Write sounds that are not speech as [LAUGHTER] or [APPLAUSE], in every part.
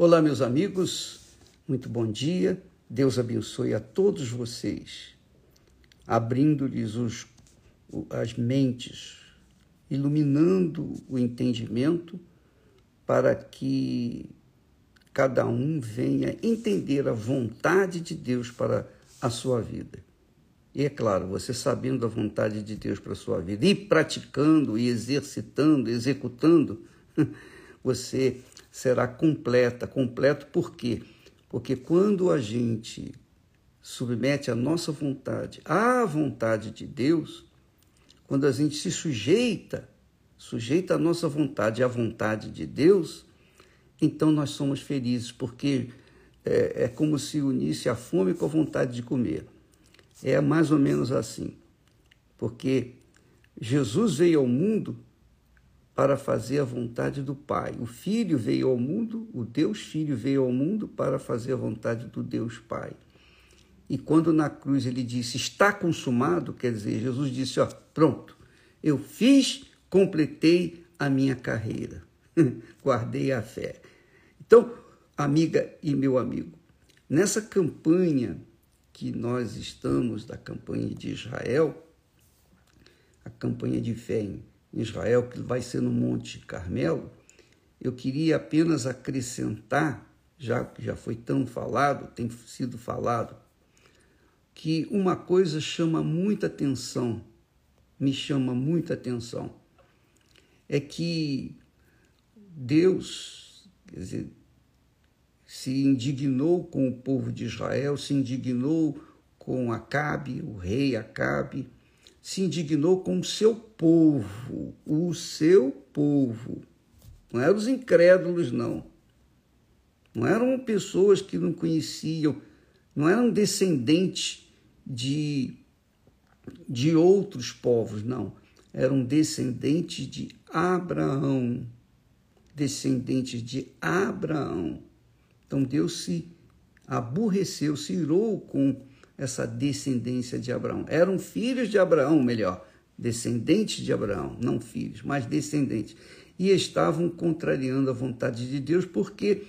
Olá, meus amigos, muito bom dia. Deus abençoe a todos vocês, abrindo-lhes as mentes, iluminando o entendimento para que cada um venha entender a vontade de Deus para a sua vida. E é claro, você sabendo a vontade de Deus para a sua vida e praticando, e exercitando, executando, [LAUGHS] você será completa. Completo por quê? Porque quando a gente submete a nossa vontade à vontade de Deus, quando a gente se sujeita, sujeita a nossa vontade à vontade de Deus, então nós somos felizes, porque é, é como se unisse a fome com a vontade de comer. É mais ou menos assim. Porque Jesus veio ao mundo para fazer a vontade do Pai. O Filho veio ao mundo, o Deus Filho veio ao mundo para fazer a vontade do Deus Pai. E quando na cruz ele disse, está consumado, quer dizer, Jesus disse, ó, pronto, eu fiz, completei a minha carreira, [LAUGHS] guardei a fé. Então, amiga e meu amigo, nessa campanha que nós estamos da campanha de Israel, a campanha de fé em Israel, que vai ser no Monte Carmelo, eu queria apenas acrescentar, já que já foi tão falado, tem sido falado, que uma coisa chama muita atenção, me chama muita atenção, é que Deus, dizer, se indignou com o povo de Israel, se indignou com Acabe, o rei Acabe, se indignou com o seu povo, o seu povo. Não eram os incrédulos, não. Não eram pessoas que não conheciam, não eram descendentes de, de outros povos, não. Eram descendentes de Abraão. Descendentes de Abraão. Então Deus se aborreceu, se irou com essa descendência de Abraão. Eram filhos de Abraão, melhor, descendentes de Abraão, não filhos, mas descendentes. E estavam contrariando a vontade de Deus porque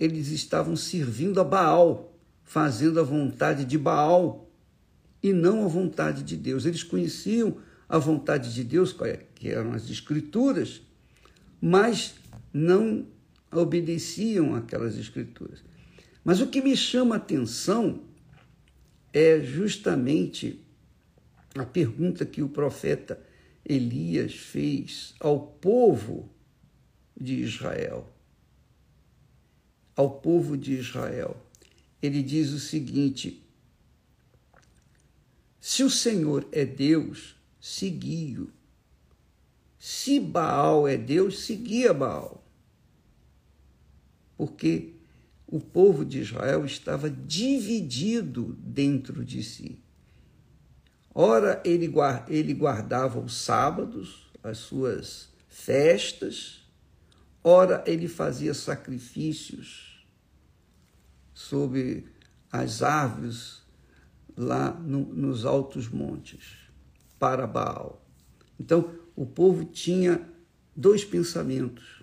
eles estavam servindo a Baal, fazendo a vontade de Baal e não a vontade de Deus. Eles conheciam a vontade de Deus, é, que eram as Escrituras, mas não obedeciam aquelas escrituras. Mas o que me chama a atenção é justamente a pergunta que o profeta Elias fez ao povo de Israel. Ao povo de Israel. Ele diz o seguinte: Se o Senhor é Deus, segui-o. Se Baal é Deus, seguia Baal porque o povo de Israel estava dividido dentro de si. Ora, ele, guardava os sábados, as suas festas, ora, ele fazia sacrifícios sob as árvores lá no, nos altos montes para Baal. Então, o povo tinha dois pensamentos.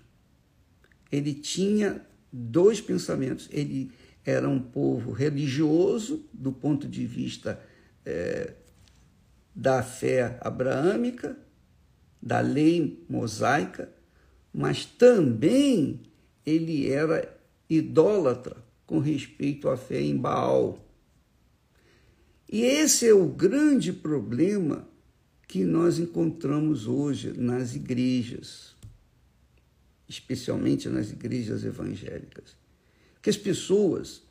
Ele tinha dois pensamentos. Ele era um povo religioso, do ponto de vista é, da fé abraâmica, da lei mosaica, mas também ele era idólatra com respeito à fé em Baal. E esse é o grande problema que nós encontramos hoje nas igrejas especialmente nas igrejas evangélicas, que as pessoas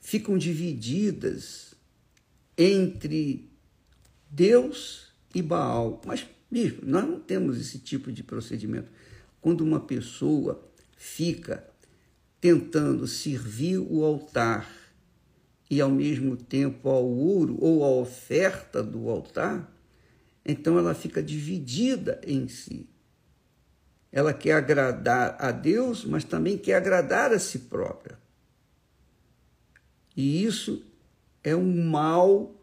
ficam divididas entre Deus e Baal. Mas, bicho, nós não temos esse tipo de procedimento. Quando uma pessoa fica tentando servir o altar e ao mesmo tempo ao ouro ou à oferta do altar, então ela fica dividida em si. Ela quer agradar a Deus, mas também quer agradar a si própria. E isso é um mal,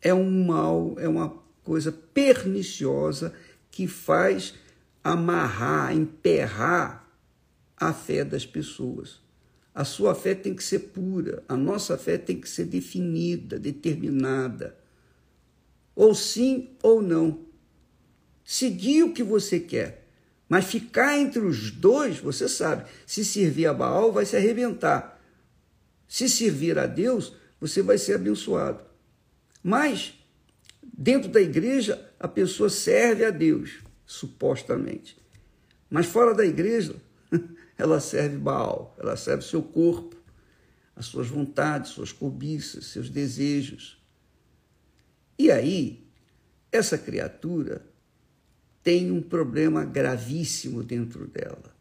é um mal, é uma coisa perniciosa que faz amarrar, emperrar a fé das pessoas. A sua fé tem que ser pura, a nossa fé tem que ser definida, determinada. Ou sim ou não. Seguir o que você quer. Mas ficar entre os dois, você sabe, se servir a Baal, vai se arrebentar. Se servir a Deus, você vai ser abençoado. Mas, dentro da igreja, a pessoa serve a Deus, supostamente. Mas fora da igreja, [LAUGHS] ela serve Baal, ela serve seu corpo, as suas vontades, suas cobiças, seus desejos. E aí, essa criatura tem um problema gravíssimo dentro dela.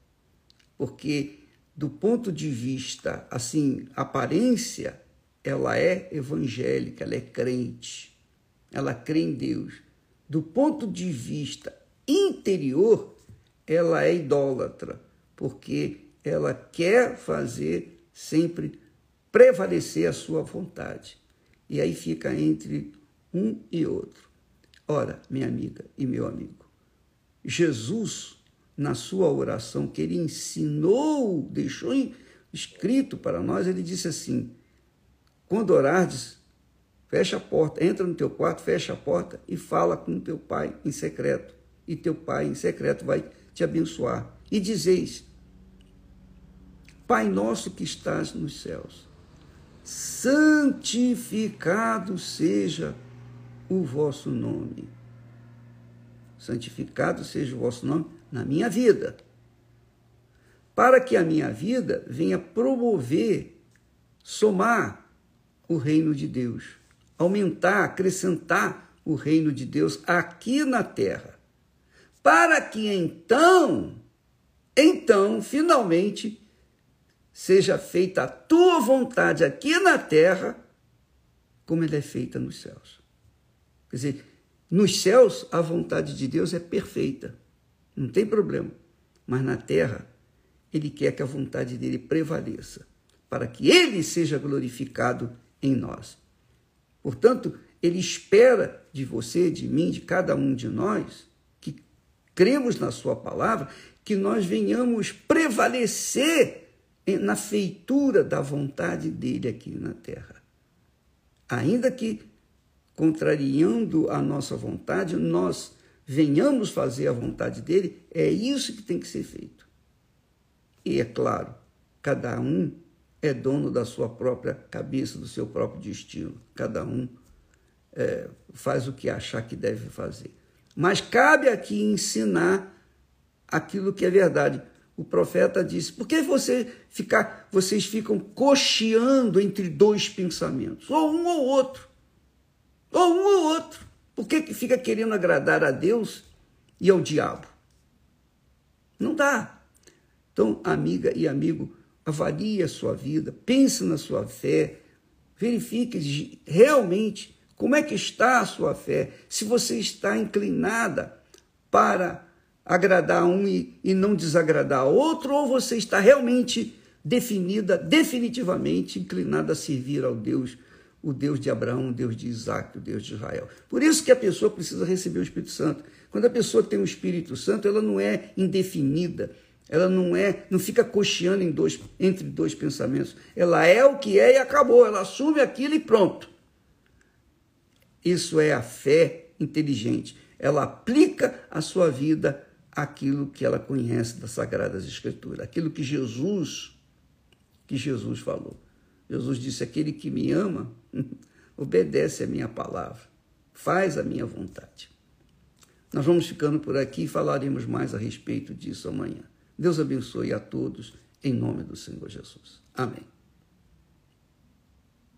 Porque, do ponto de vista, assim, aparência, ela é evangélica, ela é crente, ela crê em Deus. Do ponto de vista interior, ela é idólatra porque ela quer fazer sempre prevalecer a sua vontade. E aí fica entre um e outro. Ora, minha amiga e meu amigo, Jesus, na sua oração que ele ensinou, deixou escrito para nós, ele disse assim: quando orardes, fecha a porta, entra no teu quarto, fecha a porta e fala com teu pai em secreto. E teu pai em secreto vai te abençoar. E dizeis: Pai nosso que estás nos céus, santificado seja o vosso nome. Santificado seja o vosso nome na minha vida. Para que a minha vida venha promover, somar o reino de Deus, aumentar, acrescentar o reino de Deus aqui na terra. Para que então, então, finalmente, seja feita a tua vontade aqui na terra, como ela é feita nos céus. Quer dizer, nos céus a vontade de Deus é perfeita, não tem problema. Mas na terra, ele quer que a vontade dele prevaleça, para que ele seja glorificado em nós. Portanto, ele espera de você, de mim, de cada um de nós, que cremos na sua palavra, que nós venhamos prevalecer na feitura da vontade dele aqui na terra. Ainda que contrariando a nossa vontade, nós venhamos fazer a vontade dele, é isso que tem que ser feito. E é claro, cada um é dono da sua própria cabeça, do seu próprio destino. Cada um é, faz o que achar que deve fazer. Mas cabe aqui ensinar aquilo que é verdade o profeta disse: por que você ficar, vocês ficam cocheando entre dois pensamentos? Ou um ou outro. Ou um ou outro. Por que, que fica querendo agradar a Deus e ao diabo? Não dá. Então, amiga e amigo, avalie a sua vida, pense na sua fé, verifique realmente como é que está a sua fé, se você está inclinada para agradar um e, e não desagradar outro, ou você está realmente definida, definitivamente inclinada a servir ao Deus, o Deus de Abraão, o Deus de Isaac, o Deus de Israel. Por isso que a pessoa precisa receber o Espírito Santo. Quando a pessoa tem o Espírito Santo, ela não é indefinida, ela não é, não fica cocheando em dois, entre dois pensamentos. Ela é o que é e acabou. Ela assume aquilo e pronto. Isso é a fé inteligente. Ela aplica a sua vida aquilo que ela conhece das Sagradas Escrituras, aquilo que Jesus, que Jesus falou. Jesus disse: aquele que me ama, [LAUGHS] obedece a minha palavra, faz a minha vontade. Nós vamos ficando por aqui e falaremos mais a respeito disso amanhã. Deus abençoe a todos, em nome do Senhor Jesus. Amém.